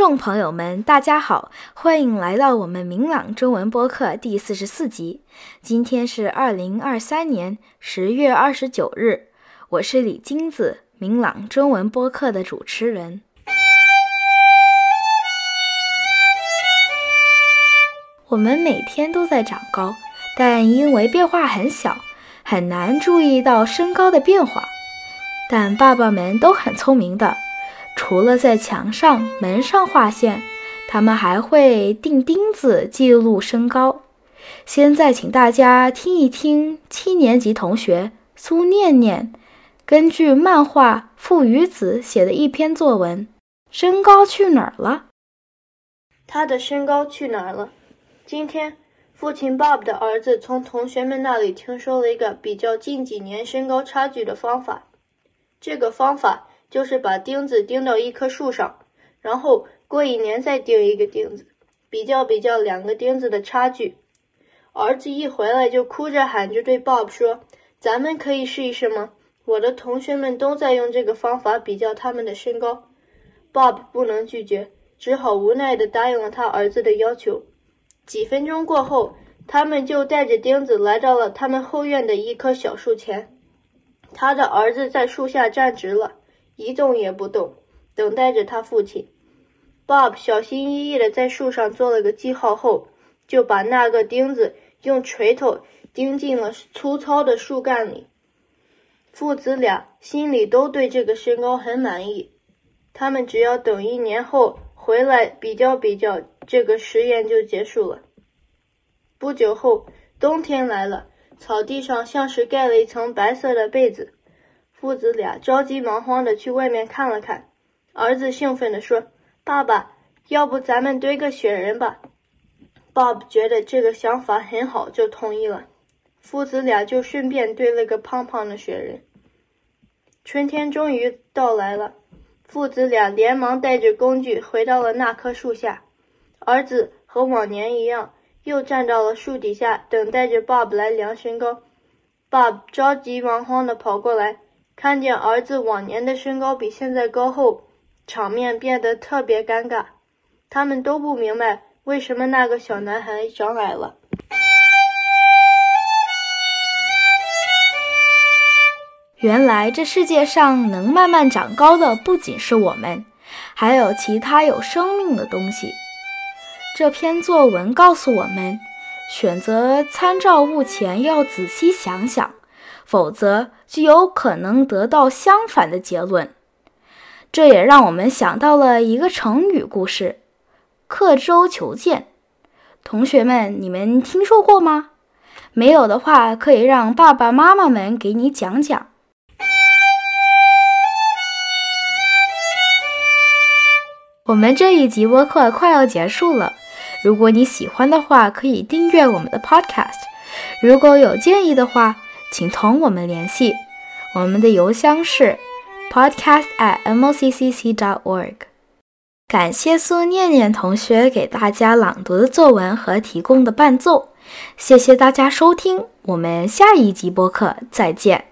众朋友们，大家好，欢迎来到我们明朗中文播客第四十四集。今天是二零二三年十月二十九日，我是李金子，明朗中文播客的主持人。我们每天都在长高，但因为变化很小，很难注意到身高的变化。但爸爸们都很聪明的。除了在墙上、门上画线，他们还会钉钉子记录身高。现在，请大家听一听七年级同学苏念念根据漫画《父与子》写的一篇作文：“身高去哪儿了？”他的身高去哪儿了？今天，父亲 Bob 的儿子从同学们那里听说了一个比较近几年身高差距的方法。这个方法。就是把钉子钉到一棵树上，然后过一年再钉一个钉子，比较比较两个钉子的差距。儿子一回来就哭着喊着对 Bob 说：“咱们可以试一试吗？我的同学们都在用这个方法比较他们的身高。”Bob 不能拒绝，只好无奈地答应了他儿子的要求。几分钟过后，他们就带着钉子来到了他们后院的一棵小树前。他的儿子在树下站直了。一动也不动，等待着他父亲。Bob 小心翼翼地在树上做了个记号后，就把那个钉子用锤头钉进了粗糙的树干里。父子俩心里都对这个身高很满意，他们只要等一年后回来比较比较，这个实验就结束了。不久后，冬天来了，草地上像是盖了一层白色的被子。父子俩着急忙慌地去外面看了看，儿子兴奋地说：“爸爸，要不咱们堆个雪人吧？”Bob 觉得这个想法很好，就同意了。父子俩就顺便堆了个胖胖的雪人。春天终于到来了，父子俩连忙带着工具回到了那棵树下。儿子和往年一样，又站到了树底下，等待着 Bob 来量身高。Bob 着急忙慌地跑过来。看见儿子往年的身高比现在高后，场面变得特别尴尬。他们都不明白为什么那个小男孩长矮了。原来这世界上能慢慢长高的不仅是我们，还有其他有生命的东西。这篇作文告诉我们，选择参照物前要仔细想想。否则就有可能得到相反的结论。这也让我们想到了一个成语故事“刻舟求剑”。同学们，你们听说过吗？没有的话，可以让爸爸妈妈们给你讲讲。我们这一集播客快要结束了，如果你喜欢的话，可以订阅我们的 Podcast。如果有建议的话，请同我们联系，我们的邮箱是 podcast at mocc dot org。感谢苏念念同学给大家朗读的作文和提供的伴奏，谢谢大家收听，我们下一集播客再见。